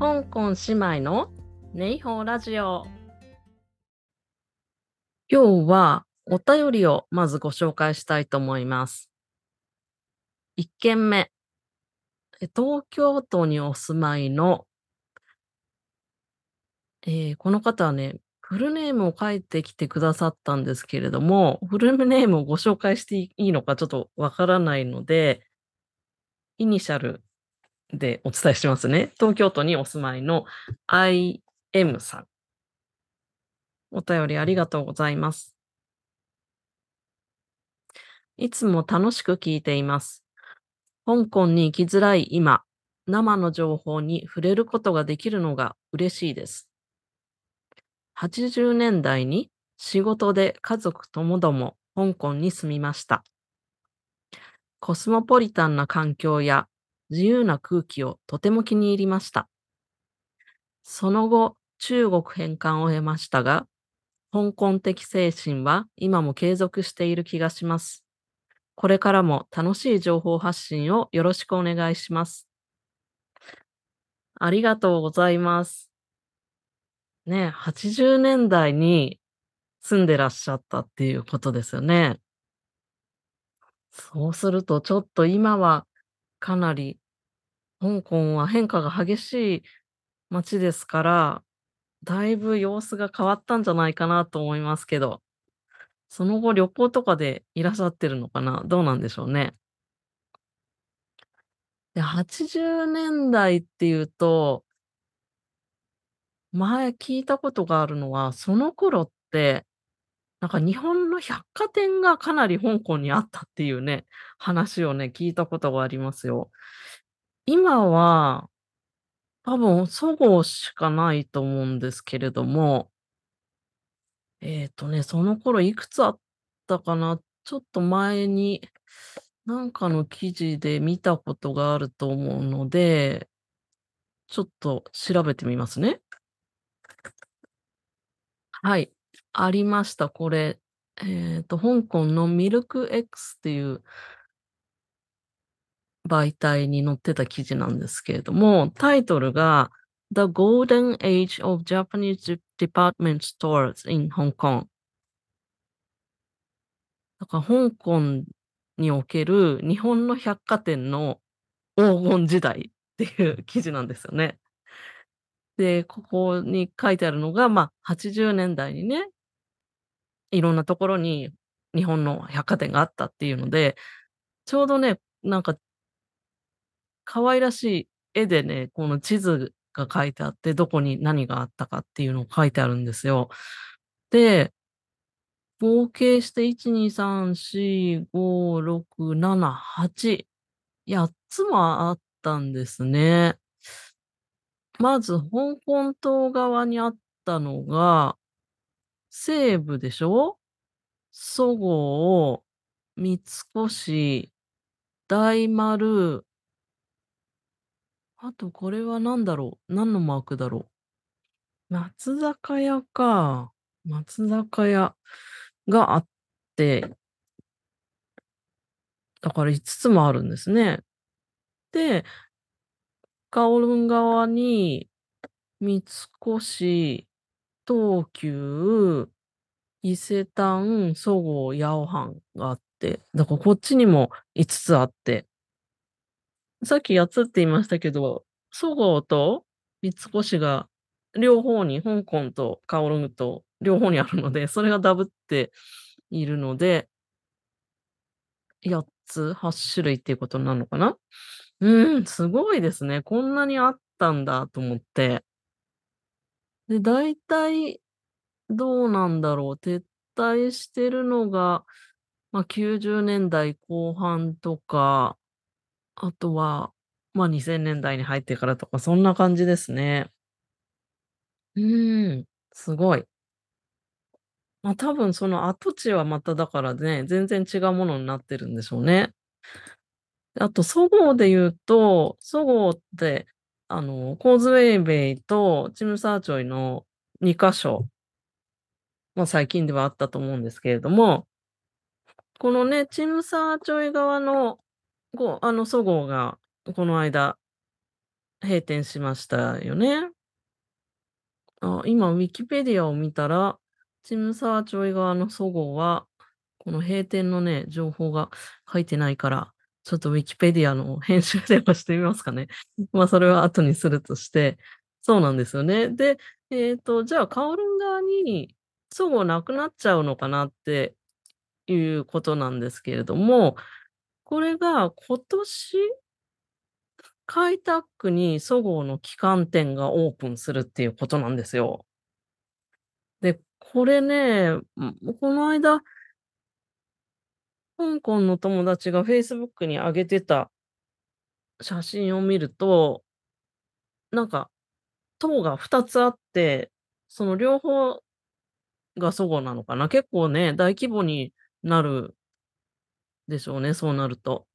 香港姉妹のネイホーラジオ。今日はお便りをまずご紹介したいと思います。1件目。東京都にお住まいの、えーこの方はね、フルネームを書いてきてくださったんですけれども、フルネームをご紹介していいのかちょっとわからないので、イニシャルでお伝えしますね。東京都にお住まいの IM さん。お便りありがとうございます。いつも楽しく聞いています。香港に行きづらい今、生の情報に触れることができるのが嬉しいです。80年代に仕事で家族ともども香港に住みました。コスモポリタンな環境や自由な空気をとても気に入りました。その後、中国返還を経ましたが、香港的精神は今も継続している気がします。これからも楽しい情報発信をよろしくお願いします。ありがとうございます。ね、80年代に住んでらっしゃったっていうことですよね。そうすると、ちょっと今はかなり香港は変化が激しい街ですから、だいぶ様子が変わったんじゃないかなと思いますけど、その後旅行とかでいらっしゃってるのかなどうなんでしょうね。で、80年代っていうと、前聞いたことがあるのは、その頃って、なんか日本の百貨店がかなり香港にあったっていうね、話をね、聞いたことがありますよ。今は、多分、そごうしかないと思うんですけれども、えっとね、その頃いくつあったかな？ちょっと前に、なんかの記事で見たことがあると思うので、ちょっと調べてみますね。はい、ありました。これ、えっと、香港のミルク X っていう媒体に載ってた記事なんですけれども、タイトルが The Golden Age of Japanese Department Stores in Hong Kong。だから香港における日本の百貨店の黄金時代っていう記事なんですよね。で、ここに書いてあるのが、まあ、80年代にね、いろんなところに日本の百貨店があったっていうので、ちょうどね、なんか可愛らしい絵でね、この地図が書いてあって、どこに何があったかっていうのを書いてあるんですよ。で、合計して1、2、3、4、5、6、7、8、8つもあったんですね。まず、香港島側にあったのが、西武でしょ？そごう、三越、大丸、あとこれは何だろう。何のマークだろう。松坂屋か。松坂屋があって、だから5つもあるんですね。で、カオルン側に、三越、東急、伊勢丹、そごう、ヤオハンがあって、だからこっちにも5つあって、さっき8つって言いましたけど、そごうと三越が両方に、香港とカオルンと両方にあるので、それがダブっているので、8つ、8種類っていうことになるのかな？うん、すごいですね。こんなにあったんだと思って。で、大体どうなんだろう。撤退してるのが、まあ、90年代後半とか、あとは、まあ、2000年代に入ってからとか、そんな感じですね。うーん、すごい。まあ、多分その跡地はまただからね、全然違うものになってるんでしょうね。あと、そごうで言うと、そごうって、あの、コーズウェイベイとチムサーチョイの2カ所、まあ、最近ではあったと思うんですけれども、このね、チムサーチョイ側の、こう、あの、そごうが、この間、閉店しましたよね。あ、今ウィキペディアを見たら、チムサーチョイ側のそごうは、この閉店のね、情報が書いてないから、ちょっとウィキペディアの編集でもしてみますかね。まあ、それは後にするとして、そうなんですよね。で、えっと、じゃあ、カオルン側にそごうなくなっちゃうのかなっていうことなんですけれども、これが今年開拓区にそごうの旗艦店がオープンするっていうことなんですよ。で、これね、この間香港の友達が Facebook に上げてた写真を見るとなんか、棟が2つあって、その両方がそごうなのかな。結構ね、大規模になるでしょうね、そうなると。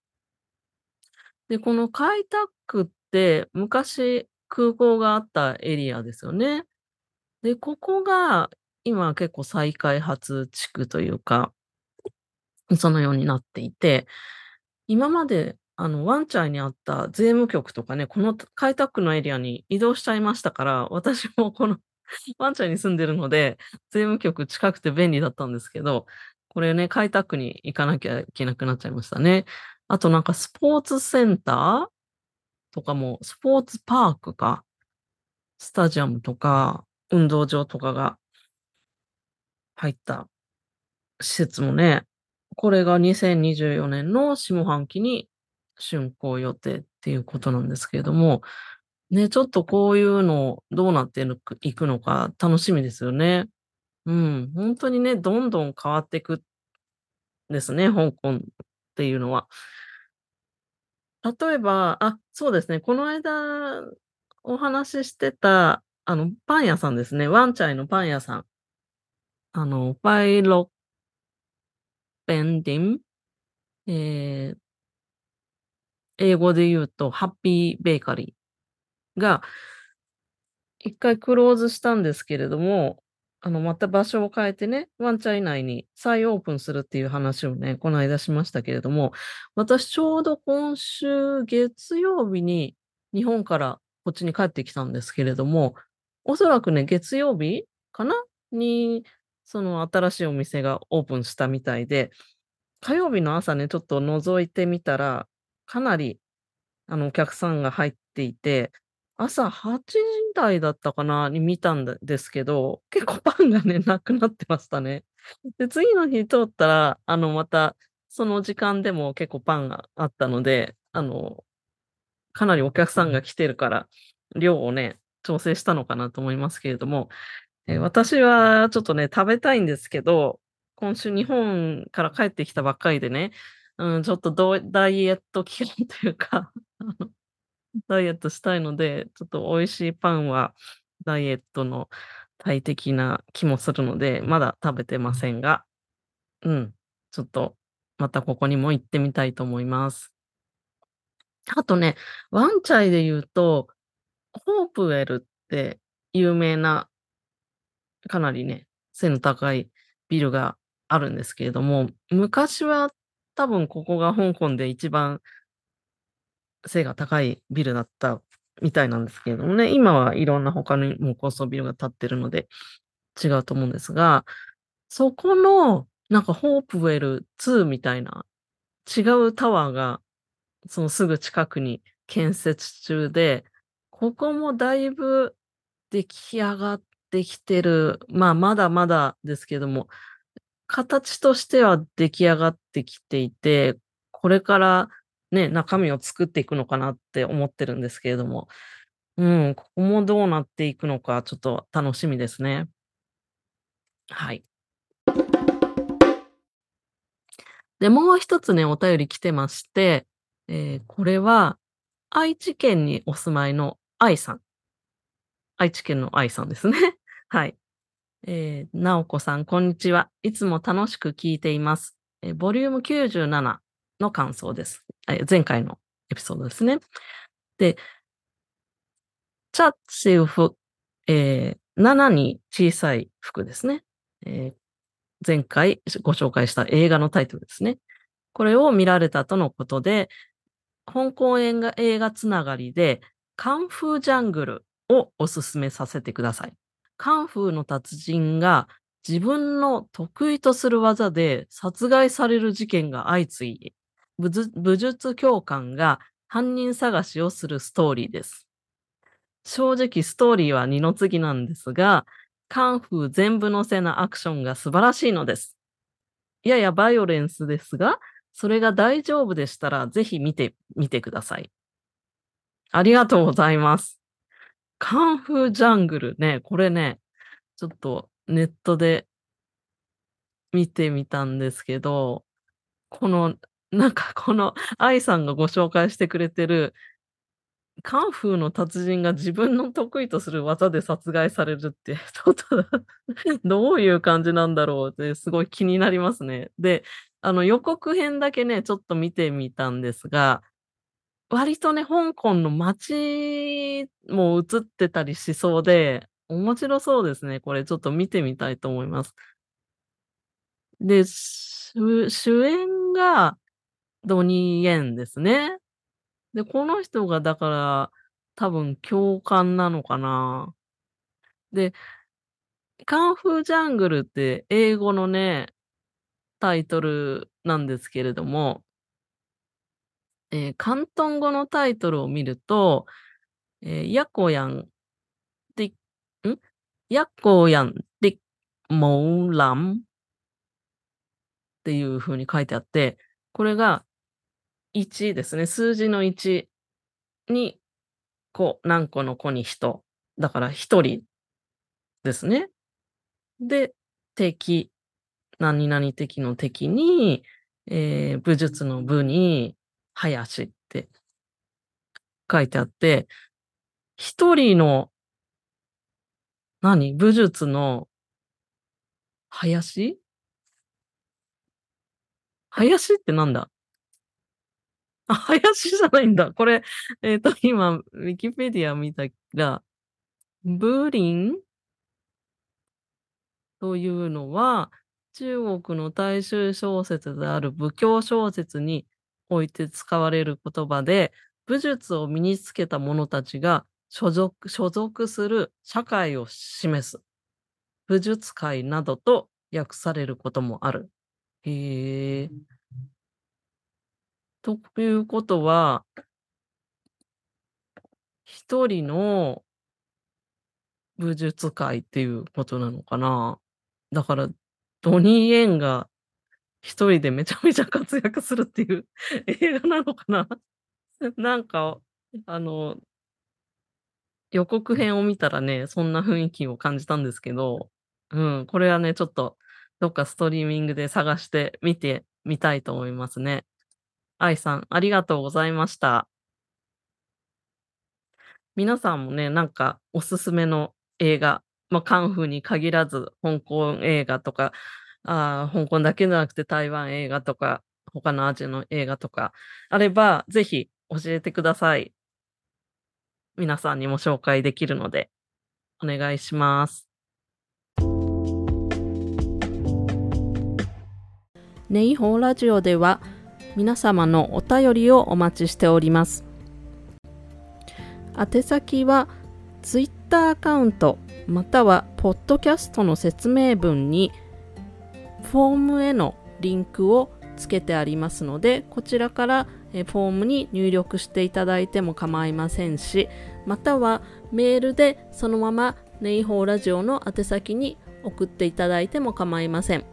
で、この開拓区って昔空港があったエリアですよね。で、ここが今結構再開発地区というかそのようになっていて、今まであの、ワンチャイにあった税務局とかね、この開拓区のエリアに移動しちゃいましたから、私もこの ワンチャイに住んでるので、税務局近くて便利だったんですけど、これね、開拓に行かなきゃいけなくなっちゃいましたね。あとなんかスポーツセンターとかも、スポーツパークか、スタジアムとか、運動場とかが入った施設もね、これが2024年の下半期に竣工予定っていうことなんですけれども、ね、ちょっとこういうのどうなっていくのか楽しみですよね。うん、ほんとにね、どんどん変わってくですね、香港っていうのは。例えば、あ、そうですね、この間お話ししてた、あの、パン屋さんですね、ワンチャイのパン屋さん。あの、パイロペンディン、ええ英語で言うとハッピーベーカリーが一回クローズしたんですけれども、あの、また場所を変えてね、ワンチャイ内に再オープンするっていう話をね、この間しましたけれども、私ちょうど今週月曜日に日本からこっちに帰ってきたんですけれども、おそらくね、月曜日かな？に、その新しいお店がオープンしたみたいで、火曜日の朝ね、ちょっと覗いてみたら、かなり、あの、お客さんが入っていて、朝8時台だったかな？に見たんですけど、結構パンがね、なくなってましたね。で、次の日通ったら、あの、また、その時間でも結構パンがあったので、あの、かなりお客さんが来てるから、量をね、調整したのかなと思いますけれども、え、私はちょっとね、食べたいんですけど、今週日本から帰ってきたばっかりでね、うん、ちょっとダイエット期間というか、ダイエットしたいので、ちょっと美味しいパンはダイエットの大敵な気もするので、まだ食べてませんが、うん、ちょっとまたここにも行ってみたいと思います。あとね、ワンチャイで言うと、ホープウェルって有名なかなりね、背の高いビルがあるんですけれども、昔は多分ここが香港で一番背が高いビルだったみたいなんですけれどもね、今はいろんな他にも高層ビルが建ってるので違うと思うんですが、そこのなんかホープウェル2みたいな違うタワーがそのすぐ近くに建設中で、ここもだいぶ出来上がってきてる、まあ、まだまだですけども、形としては出来上がってきていて、これからね、中身を作っていくのかなって思ってるんですけれども、うん、ここもどうなっていくのかちょっと楽しみですね。はい。で、もう一つね、お便り来てまして、えー、これは愛知県にお住まいの愛さん。愛知県の愛さんですね。はい。えー、なおこさん、こんにちは。いつも楽しく聞いています。えー、ボリューム97の感想です。前回のエピソードですね。で、チャッシウフ、えー、7に小さい服ですね。えー、前回ご紹介した映画のタイトルですね。これを見られたとのことで、香港映画映画つながりで、カンフージャングルをおすすめさせてください。カンフーの達人が自分の得意とする技で殺害される事件が相次ぎ、武術教官が犯人探しをするストーリーです。正直ストーリーは二の次なんですが、カンフー全部のせなアクションが素晴らしいのです。ややバイオレンスですが、それが大丈夫でしたら、ぜひ見てみてください。ありがとうございます。カンフージャングルね、これね、ちょっとネットで見てみたんですけど、この、なんかこの愛さんがご紹介してくれてる、カンフーの達人が自分の得意とする技で殺害されるって、ちょっと どういう感じなんだろうってすごい気になりますね。で、あの予告編だけね、ちょっと見てみたんですが、割とね、香港の街も映ってたりしそうで、面白そうですね。これちょっと見てみたいと思います。で、主演がドニー・イエンですね。で、この人がだから、多分教官なのかな。で、カンフージャングルって英語のね、タイトルなんですけれども、えー、広東語のタイトルを見ると、えー、ヤコヤンディ、ん？ヤコヤンディモーランっていう風に書いてあって、これが1ですね。数字の1に、こう、何個の子に人。だから1人ですね。で、敵。何々敵の敵に、えー、武術の部に、林って書いてあって、一人の、何武術の林？林ってなんだ、林じゃないんだ。これ、えっ、ー、と、今、ウィキペディア見たら、ブーリン？というのは、中国の大衆小説である武教小説において使われる言葉で、武術を身につけた者たちが所属所属する社会を示す。武術界などと訳されることもある。へえ。ということは、一人の武術界っていうことなのかな。だから、ドニー・エンが一人でめちゃめちゃ活躍するっていう映画なのかな。なんか、あの、予告編を見たらね、そんな雰囲気を感じたんですけど、うん、これはね、ちょっとどっかストリーミングで探してみてみたいと思いますね。愛さん、ありがとうございました。皆さんもね、なんかおすすめの映画、まあ、カンフーに限らず、香港映画とか、あ香港だけじゃなくて台湾映画とか、他のアジアの映画とかあれば、ぜひ教えてください。皆さんにも紹介できるので、お願いします。ネイホーラジオでは、皆様のお便りをお待ちしております。宛先は Twitter アカウントまたはポッドキャストの説明文にフォームへのリンクをつけてありますのでこちらからフォームに入力していただいても構いませんしまたはメールでそのままネイホーラジオの宛先に送っていただいても構いません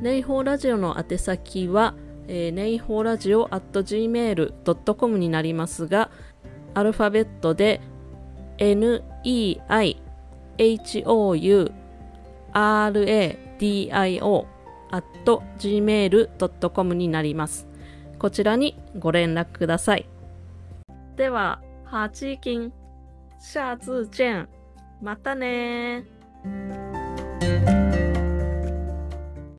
ネイホーラジオの宛先はえー、ネイホーラジオ at gmail.com になりますが、アルファベットで neihouradio at gmail.com になります。こちらにご連絡ください。では、ハチキン、下次见。またね